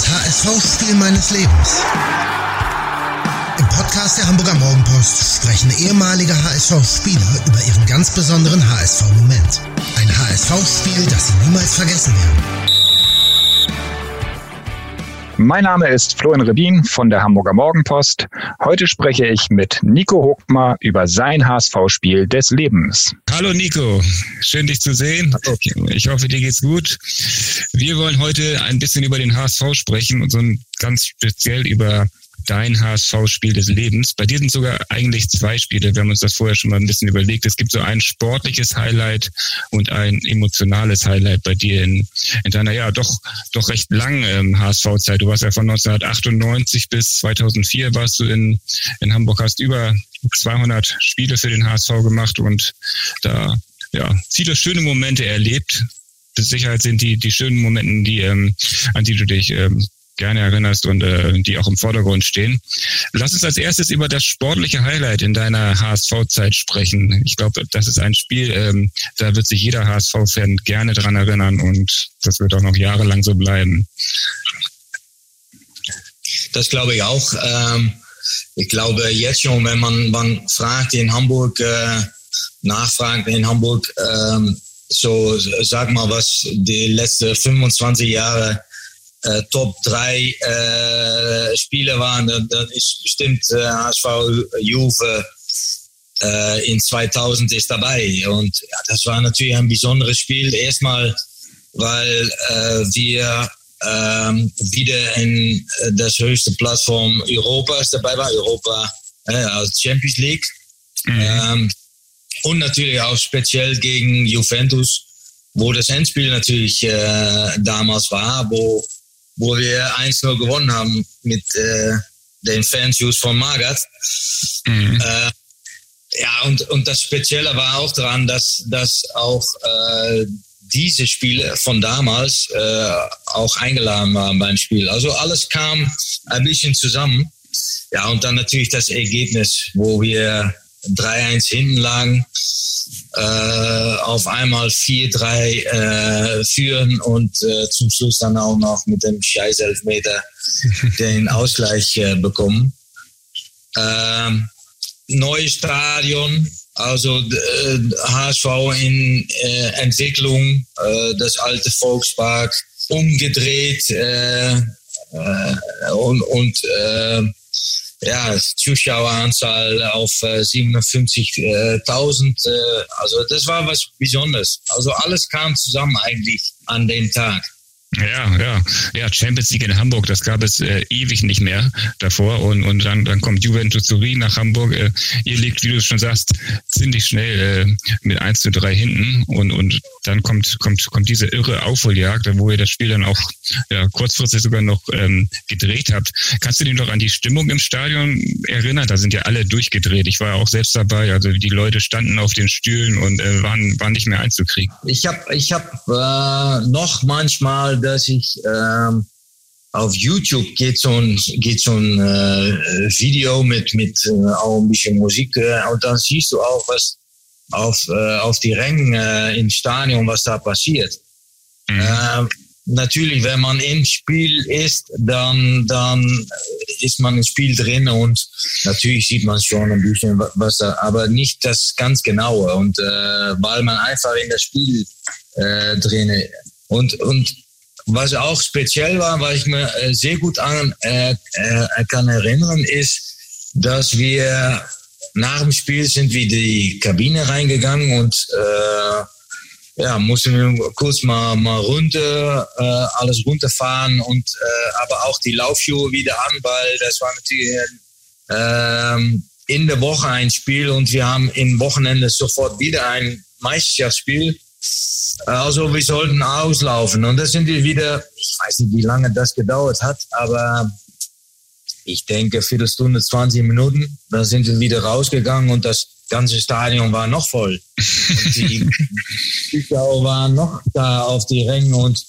Das HSV-Spiel meines Lebens. Im Podcast der Hamburger Morgenpost sprechen ehemalige HSV-Spieler über ihren ganz besonderen HSV-Moment. Ein HSV-Spiel, das sie niemals vergessen werden. Mein Name ist Florian Rebin von der Hamburger Morgenpost. Heute spreche ich mit Nico Huckmar über sein HSV-Spiel des Lebens. Hallo Nico, schön dich zu sehen. Ich hoffe, dir geht's gut. Wir wollen heute ein bisschen über den HSV sprechen und so ganz speziell über dein HSV-Spiel des Lebens. Bei dir sind sogar eigentlich zwei Spiele. Wir haben uns das vorher schon mal ein bisschen überlegt. Es gibt so ein sportliches Highlight und ein emotionales Highlight bei dir in, in deiner ja doch doch recht langen ähm, HSV-Zeit. Du warst ja von 1998 bis 2004 warst du in in Hamburg, hast über 200 Spiele für den HSV gemacht und da ja viele schöne Momente erlebt. Mit Sicherheit sind die die schönen Momente, die ähm, an die du dich ähm, gerne erinnerst und äh, die auch im Vordergrund stehen. Lass uns als erstes über das sportliche Highlight in deiner HSV-Zeit sprechen. Ich glaube, das ist ein Spiel, ähm, da wird sich jeder HSV-Fan gerne dran erinnern und das wird auch noch jahrelang so bleiben. Das glaube ich auch. Ähm, ich glaube jetzt schon, wenn man, man fragt in Hamburg, äh, nachfragt in Hamburg, ähm, so sag mal, was die letzten 25 Jahre äh, Top 3 äh, Spiele waren, dann, dann ist bestimmt äh, HSV Juve äh, in 2000 ist dabei. Und ja, das war natürlich ein besonderes Spiel. Erstmal, weil äh, wir ähm, wieder in äh, das höchste Plattform Europas dabei war, Europa als Champions League. Mhm. Ähm, und natürlich auch speziell gegen Juventus, wo das Endspiel natürlich äh, damals war, wo wo wir 1-0 gewonnen haben mit äh, den Fanshoes von Magath. Mhm. Äh, ja, und, und das Spezielle war auch daran, dass, dass auch äh, diese Spiele von damals äh, auch eingeladen waren beim Spiel. Also alles kam ein bisschen zusammen. Ja, und dann natürlich das Ergebnis, wo wir 3-1 hinten lagen äh, auf einmal 4-3 äh, führen und äh, zum Schluss dann auch noch mit dem Scheißelfmeter den Ausgleich äh, bekommen. Ähm, neues Stadion, also äh, HSV in äh, Entwicklung, äh, das alte Volkspark umgedreht äh, äh, und, und äh, ja, Zuschaueranzahl auf äh, 57.000. Äh, also das war was Besonderes. Also alles kam zusammen eigentlich an dem Tag. Ja, ja, ja, Champions League in Hamburg, das gab es äh, ewig nicht mehr davor und, und dann, dann kommt Juventus Turin nach Hamburg. Äh, ihr liegt, wie du schon sagst, ziemlich schnell äh, mit 1 zu 3 hinten und, und dann kommt, kommt, kommt diese irre Aufholjagd, wo ihr das Spiel dann auch ja, kurzfristig sogar noch ähm, gedreht habt. Kannst du dich noch an die Stimmung im Stadion erinnern? Da sind ja alle durchgedreht. Ich war ja auch selbst dabei. Also die Leute standen auf den Stühlen und äh, waren, waren nicht mehr einzukriegen. Ich habe ich hab, äh, noch manchmal dass ich ähm, auf YouTube geht so ein, geht so ein äh, Video mit, mit äh, auch ein bisschen Musik äh, und dann siehst du auch, was auf, äh, auf die Rängen äh, im Stadion, was da passiert. Mhm. Äh, natürlich, wenn man im Spiel ist, dann, dann ist man im Spiel drin und natürlich sieht man schon ein bisschen was da, aber nicht das ganz genaue und äh, weil man einfach in das Spiel äh, drin und, und was auch speziell war, was ich mir äh, sehr gut an äh, äh, kann erinnern, ist, dass wir nach dem Spiel sind wir die Kabine reingegangen und äh, ja, mussten wir kurz mal, mal runter, äh, alles runterfahren und äh, aber auch die Laufschuhe wieder an, weil das war natürlich äh, in der Woche ein Spiel und wir haben im Wochenende sofort wieder ein Meisterschaftsspiel also wir sollten auslaufen. Und das sind wir wieder, ich weiß nicht, wie lange das gedauert hat, aber ich denke Viertelstunde, 20 Minuten. Dann sind wir wieder rausgegangen und das ganze Stadion war noch voll. Und die Zuschauer waren noch da auf die Ränge und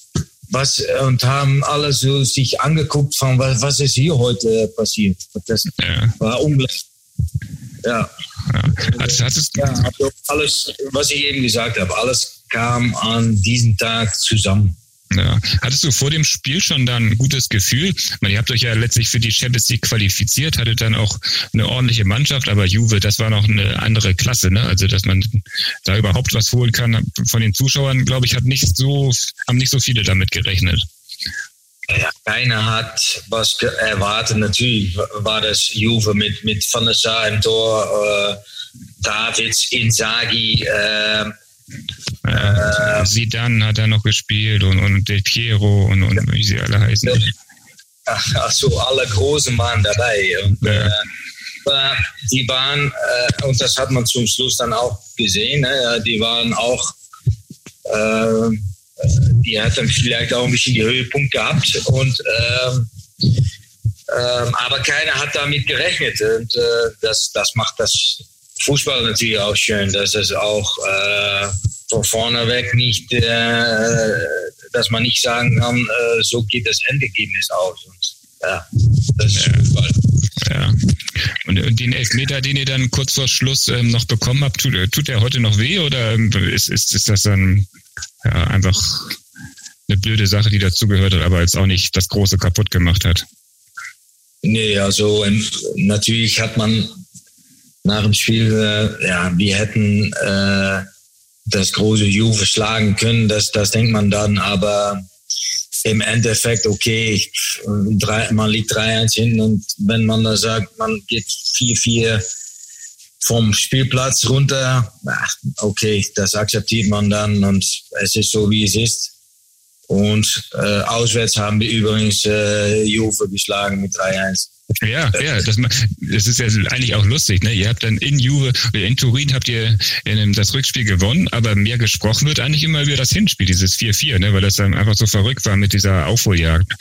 was und haben alles so sich angeguckt von was, was ist hier heute passiert. Das ja. war unglaublich. Ja. Ja. Hast ja, also alles, was ich eben gesagt habe, alles kam an diesem Tag zusammen. Ja. Hattest du vor dem Spiel schon dann ein gutes Gefühl? meine, ihr habt euch ja letztlich für die Champions League qualifiziert, hattet dann auch eine ordentliche Mannschaft, aber Juve, das war noch eine andere Klasse, ne? Also, dass man da überhaupt was holen kann von den Zuschauern, glaube ich, hat nicht so, haben nicht so viele damit gerechnet. Ja, keiner hat was erwartet. Natürlich war das Juve mit, mit Van der Sar im Tor, äh, Davids, Inzaghi, äh, äh, Zidane hat er noch gespielt und, und Del Piero und, und wie sie alle heißen. Also alle Großen waren dabei. Und, ja. äh, die waren, äh, und das hat man zum Schluss dann auch gesehen, ne? die waren auch, äh, die hatten vielleicht auch ein bisschen die Höhepunkt gehabt. Und, ähm, ähm, aber keiner hat damit gerechnet. Und äh, das, das macht das Fußball natürlich auch schön, dass es auch äh, von vorne weg nicht, äh, dass man nicht sagen kann, äh, so geht das Endergebnis aus. Und, ja, das ist ja. Fußball. Ja. Und, den Elfmeter, den ihr dann kurz vor Schluss ähm, noch bekommen habt, tut, tut der heute noch weh oder ähm, ist, ist, ist das dann ja, einfach eine blöde Sache, die dazugehört hat, aber jetzt auch nicht das Große kaputt gemacht hat? Nee, also ähm, natürlich hat man nach dem Spiel, äh, ja, wir hätten äh, das große Juve schlagen können, das, das denkt man dann, aber im Endeffekt, okay, drei, man liegt 3-1 hin und wenn man da sagt, man geht 4-4 vom Spielplatz runter, okay, das akzeptiert man dann und es ist so, wie es ist. Und äh, auswärts haben wir übrigens äh, Juve geschlagen mit 3-1. Ja, ja, das, das ist ja eigentlich auch lustig. Ne? Ihr habt dann in Juve, in Turin habt ihr das Rückspiel gewonnen, aber mehr gesprochen wird eigentlich immer über das Hinspiel, dieses 4-4, ne? weil das dann einfach so verrückt war mit dieser Aufholjagd.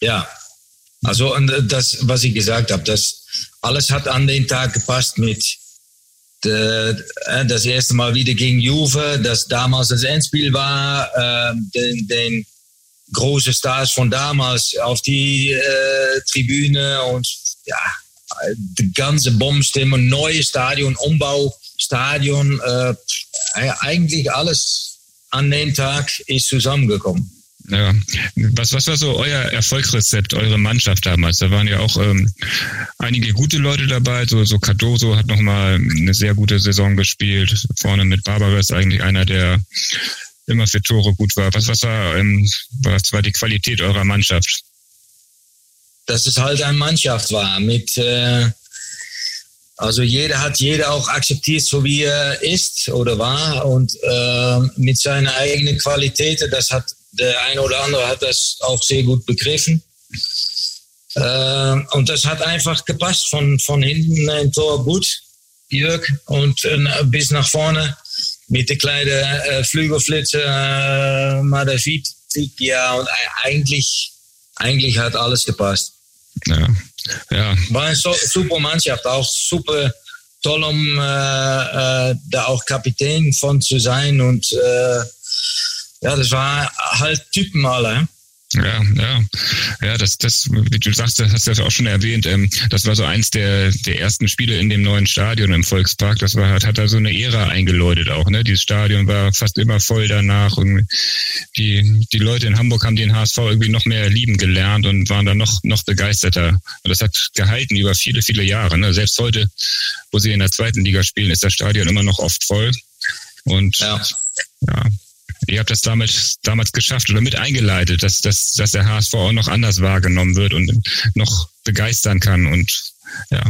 Ja, also und das, was ich gesagt habe, das alles hat an den Tag gepasst mit de, äh, das erste Mal wieder gegen Juve, das damals das Endspiel war, äh, den, den große Stars von damals auf die äh, Tribüne und ja, die ganze Bombenstimme, neue Stadion, Umbau, Stadion, äh, eigentlich alles an dem Tag ist zusammengekommen. Ja. Was, was war so euer Erfolgsrezept, eure Mannschaft damals? Da waren ja auch ähm, einige gute Leute dabei. So, so Cardoso hat nochmal eine sehr gute Saison gespielt. Vorne mit Barbares eigentlich einer der immer für Tore gut war. Was, was, war, ähm, was war die Qualität eurer Mannschaft? Dass es halt eine Mannschaft war mit äh, also jeder hat jeder auch akzeptiert, so wie er ist oder war und äh, mit seiner eigenen Qualität. Das hat der eine oder andere hat das auch sehr gut begriffen. Äh, und das hat einfach gepasst von, von hinten ein Tor gut, Jörg, und äh, bis nach vorne mit der kleinen äh, Flügelflitze, äh, Madafit, ja, und eigentlich, eigentlich hat alles gepasst. Ja, ja. War eine so, super Mannschaft, auch super toll, um äh, äh, da auch Kapitän von zu sein und äh, ja, das war halt Typen alle. Ja, ja, ja, das, das, wie du sagst, das hast du ja auch schon erwähnt. Ähm, das war so eins der, der ersten Spiele in dem neuen Stadion im Volkspark. Das war, hat, hat da so eine Ära eingeläutet auch, ne? Dieses Stadion war fast immer voll danach und die, die Leute in Hamburg haben den HSV irgendwie noch mehr lieben gelernt und waren dann noch, noch begeisterter. Und das hat gehalten über viele, viele Jahre, ne? Selbst heute, wo sie in der zweiten Liga spielen, ist das Stadion immer noch oft voll. Und, ja. ja Ihr habt das damals, damals geschafft oder mit eingeleitet, dass, dass, dass der HSV auch noch anders wahrgenommen wird und noch begeistern kann und ja,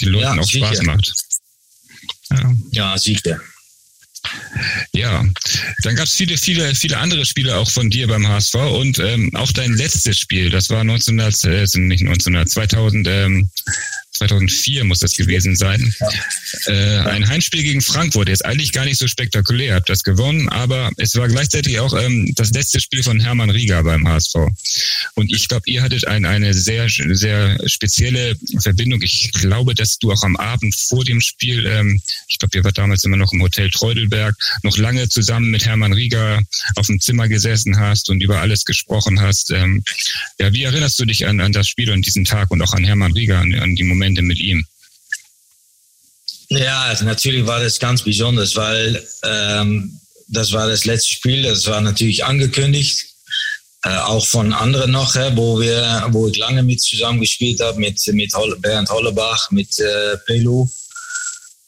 die Leuten ja, auch sicher. Spaß macht. Ja, ja sicher. Ja, dann gab es viele, viele, viele andere Spiele auch von dir beim HSV und ähm, auch dein letztes Spiel, das war 1900, äh, nicht 1900, 2000, ähm, 2004 muss das gewesen sein. Äh, ein Heimspiel gegen Frankfurt. Ist eigentlich gar nicht so spektakulär. Habt das gewonnen, aber es war gleichzeitig auch ähm, das letzte Spiel von Hermann Rieger beim HSV. Und ich glaube, ihr hattet ein, eine sehr, sehr spezielle Verbindung. Ich glaube, dass du auch am Abend vor dem Spiel, ähm, ich glaube, ihr wart damals immer noch im Hotel Treudelberg, noch lange zusammen mit Hermann Rieger auf dem Zimmer gesessen hast und über alles gesprochen hast. Ähm, ja, wie erinnerst du dich an, an das Spiel und diesen Tag und auch an Hermann Rieger, an, an die Momente? Momente mit ihm? Ja, natürlich war das ganz besonders, weil ähm, das war das letzte Spiel, das war natürlich angekündigt. Äh, auch von anderen noch, äh, wo wir, wo ich lange mit zusammen gespielt habe, mit, mit Bernd Hollebach, mit äh, Pelu.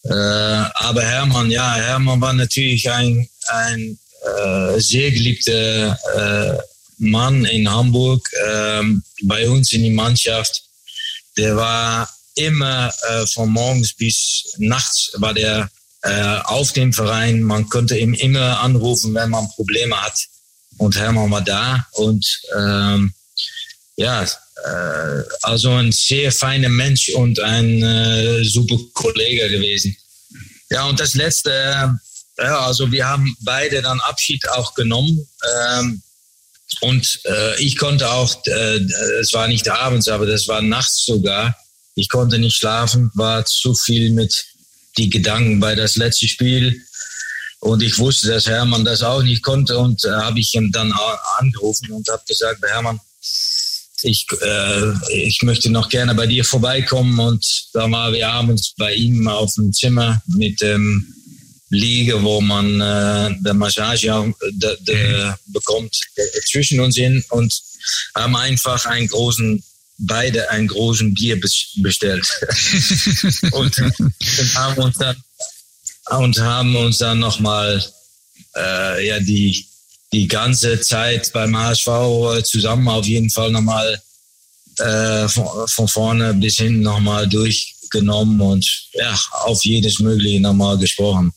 Äh, aber Hermann, ja, Hermann war natürlich ein, ein äh, sehr geliebter äh, Mann in Hamburg, ähm, bei uns in die Mannschaft. Der war immer äh, von morgens bis nachts war der äh, auf dem Verein. Man konnte ihn immer anrufen, wenn man Probleme hat. Und Hermann war da und ähm, ja, äh, also ein sehr feiner Mensch und ein äh, super Kollege gewesen. Ja, und das letzte, äh, ja, also wir haben beide dann Abschied auch genommen. Ähm, und äh, ich konnte auch, äh, es war nicht abends, aber das war nachts sogar. Ich konnte nicht schlafen, war zu viel mit die Gedanken bei das letzte Spiel. Und ich wusste, dass Hermann das auch nicht konnte und äh, habe ich ihn dann angerufen und habe gesagt, Hermann, ich, äh, ich möchte noch gerne bei dir vorbeikommen. Und da waren wir abends bei ihm auf dem Zimmer mit dem Liege, wo man äh, der Massage auch, de, de, bekommt, zwischen uns hin und haben einfach einen großen beide einen großen Bier bestellt und, und, haben uns dann und haben uns dann nochmal äh, ja die die ganze Zeit beim HSV zusammen auf jeden Fall nochmal äh, von, von vorne bis hin nochmal durchgenommen und ja auf jedes Mögliche nochmal gesprochen.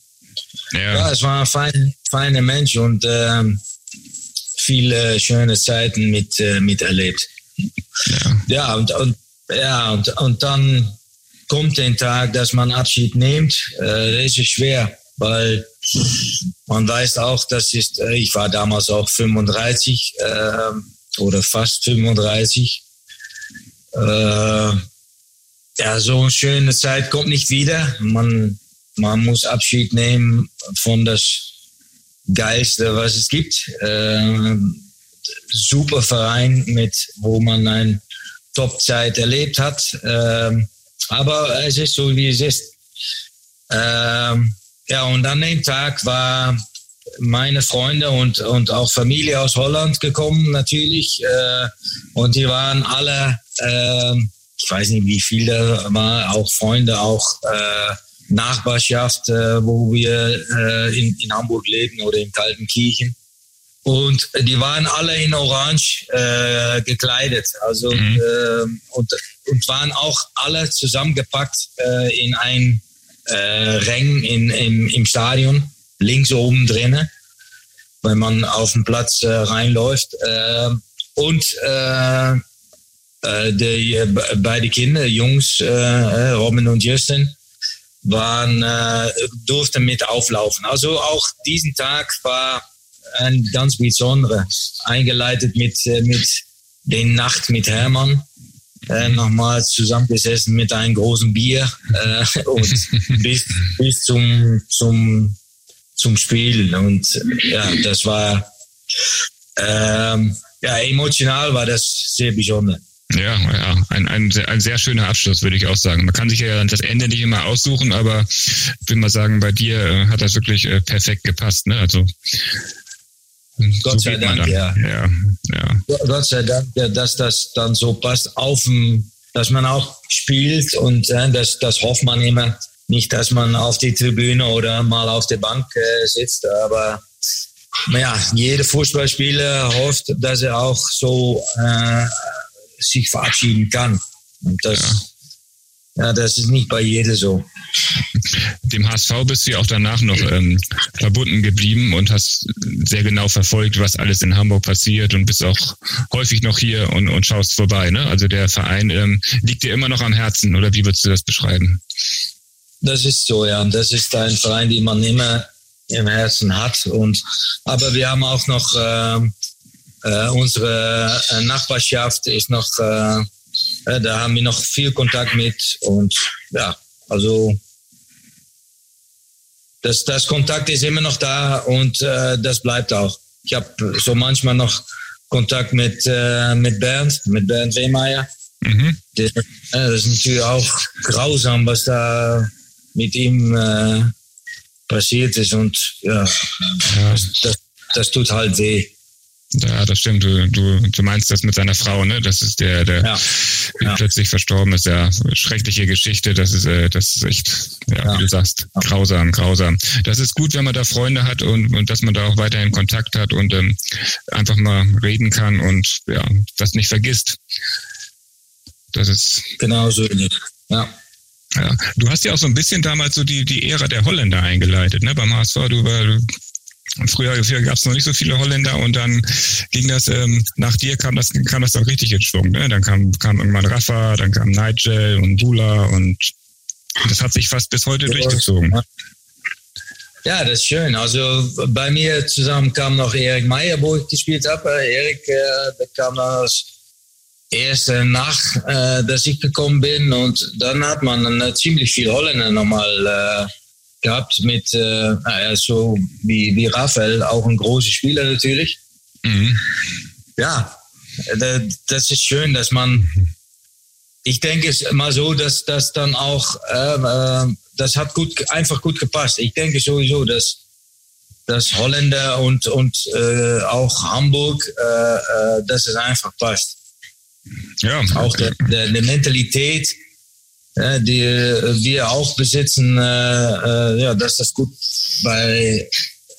Ja. ja, es war ein fein, feiner Mensch und äh, viele schöne Zeiten mit, äh, miterlebt. Ja, ja und, und, ja, und, und dann kommt der Tag, dass man Abschied nimmt. Äh, das ist schwer, weil man weiß auch, das ist, äh, ich war damals auch 35 äh, oder fast 35. Äh, ja, so eine schöne Zeit kommt nicht wieder. Man, man muss Abschied nehmen von das Geilste, was es gibt. Äh, super Verein, mit, wo man eine Top-Zeit erlebt hat. Ähm, aber es ist so, wie es ist. Ähm, ja, und an dem Tag war meine Freunde und, und auch Familie aus Holland gekommen, natürlich. Äh, und die waren alle, äh, ich weiß nicht, wie viele war, auch Freunde, auch äh, Nachbarschaft, äh, wo wir äh, in, in Hamburg leben oder in Kaltenkirchen. Und die waren alle in Orange äh, gekleidet. Also mhm. äh, und, und waren auch alle zusammengepackt äh, in ein äh, Rang in, im, im Stadion, links oben drinnen, wenn man auf den Platz äh, reinläuft. Äh, und äh, äh, die, äh, beide Kinder, Jungs, äh, Robin und Justin, waren, äh, durften mit auflaufen. Also auch diesen Tag war ein ganz besonderer, eingeleitet mit, äh, mit den Nacht mit Hermann. Äh, nochmal zusammengesessen mit einem großen Bier äh, und bis, bis zum, zum, zum Spiel. Und ja, das war ähm, ja, emotional war das sehr besonders. Ja, ja, ein, ein, ein sehr schöner Abschluss, würde ich auch sagen. Man kann sich ja das Ende nicht immer aussuchen, aber ich will mal sagen, bei dir äh, hat das wirklich äh, perfekt gepasst. Ne? Also Gott so sei Dank, ja. Ja, ja. Gott sei Dank, dass das dann so passt, auf dass man auch spielt und äh, das, das hofft man immer. Nicht, dass man auf die Tribüne oder mal auf der Bank äh, sitzt, aber ja, jeder Fußballspieler hofft, dass er auch so äh, sich verabschieden kann. Und das, ja. das ist nicht bei jedem so. Dem HSV bist du ja auch danach noch ähm, verbunden geblieben und hast sehr genau verfolgt, was alles in Hamburg passiert und bist auch häufig noch hier und, und schaust vorbei. Ne? Also der Verein ähm, liegt dir immer noch am Herzen oder wie würdest du das beschreiben? Das ist so, ja. Das ist ein Verein, den man immer im Herzen hat. Und aber wir haben auch noch äh, äh, unsere äh, Nachbarschaft ist noch, äh, äh, da haben wir noch viel Kontakt mit und ja, also das, das Kontakt ist immer noch da und äh, das bleibt auch. Ich habe so manchmal noch Kontakt mit, äh, mit Bernd, mit Bernd Wehmeier. Mhm. Das, äh, das ist natürlich auch grausam, was da mit ihm äh, passiert ist und ja, ja. Das, das tut halt weh. Ja, das stimmt. Du, du, du meinst das mit seiner Frau, ne? Das ist der, der ja. Ja. plötzlich verstorben ist. Ja, schreckliche Geschichte. Das ist, äh, das ist echt, ja, ja. wie du sagst, grausam, grausam. Das ist gut, wenn man da Freunde hat und, und dass man da auch weiterhin Kontakt hat und ähm, einfach mal reden kann und ja, das nicht vergisst. Das ist genau so. Ja. Ja, du hast ja auch so ein bisschen damals so die, die Ära der Holländer eingeleitet, ne? Beim HSV, du, war, früher, früher gab es noch nicht so viele Holländer und dann ging das, ähm, nach dir kam das, kam das dann richtig in Schwung, ne? Dann kam, kam irgendwann Rafa, dann kam Nigel und Dula und das hat sich fast bis heute ja, durchgezogen. Ja, das ist schön. Also bei mir zusammen kam noch Erik Meyer, wo ich gespielt habe. Erik, äh, der kam als erste nach, äh, dass ich gekommen bin. Und dann hat man dann ziemlich viel Holländer nochmal äh, gehabt mit, äh, so wie, wie Raphael, auch ein großer Spieler natürlich. Mhm. Ja, das ist schön, dass man, ich denke es mal so, dass das dann auch, äh, das hat gut, einfach gut gepasst. Ich denke sowieso, dass dass Holländer und, und äh, auch Hamburg, äh, äh, dass es einfach passt. Ja. Auch der, der, der Mentalität, die wir auch besitzen, äh, äh, ja, dass das gut bei,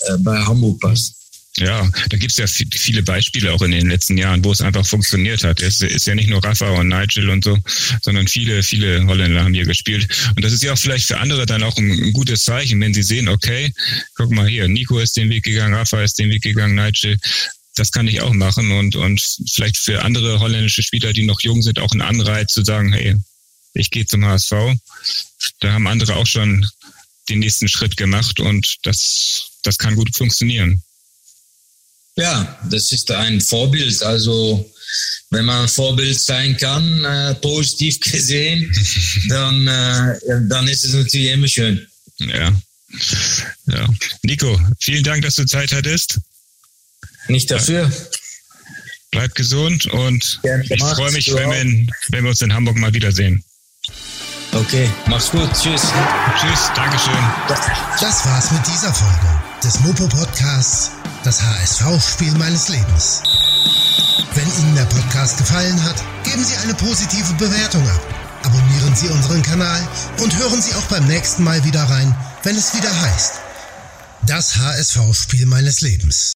äh, bei Hamburg passt. Ja, da gibt es ja viele Beispiele auch in den letzten Jahren, wo es einfach funktioniert hat. Es ist ja nicht nur Rafa und Nigel und so, sondern viele, viele Holländer haben hier gespielt. Und das ist ja auch vielleicht für andere dann auch ein, gutes Zeichen, wenn sie sehen, okay, guck mal hier, Nico ist den Weg gegangen, Rafa ist den Weg gegangen, Nigel, das kann ich auch machen und, und vielleicht für andere holländische Spieler, die noch jung sind, auch ein Anreiz zu sagen, hey, ich gehe zum HSV. Da haben andere auch schon den nächsten Schritt gemacht und das, das kann gut funktionieren. Ja, das ist ein Vorbild. Also wenn man ein Vorbild sein kann, äh, positiv gesehen, dann, äh, dann ist es natürlich immer schön. Ja. ja. Nico, vielen Dank, dass du Zeit hattest. Nicht dafür. Bleib gesund und ich freue mich, wenn wir, wenn wir uns in Hamburg mal wiedersehen. Okay, mach's gut. Tschüss. Tschüss, Dankeschön. Das war's mit dieser Folge des Mopo Podcasts, das HSV-Spiel meines Lebens. Wenn Ihnen der Podcast gefallen hat, geben Sie eine positive Bewertung ab. Abonnieren Sie unseren Kanal und hören Sie auch beim nächsten Mal wieder rein, wenn es wieder heißt, das HSV-Spiel meines Lebens.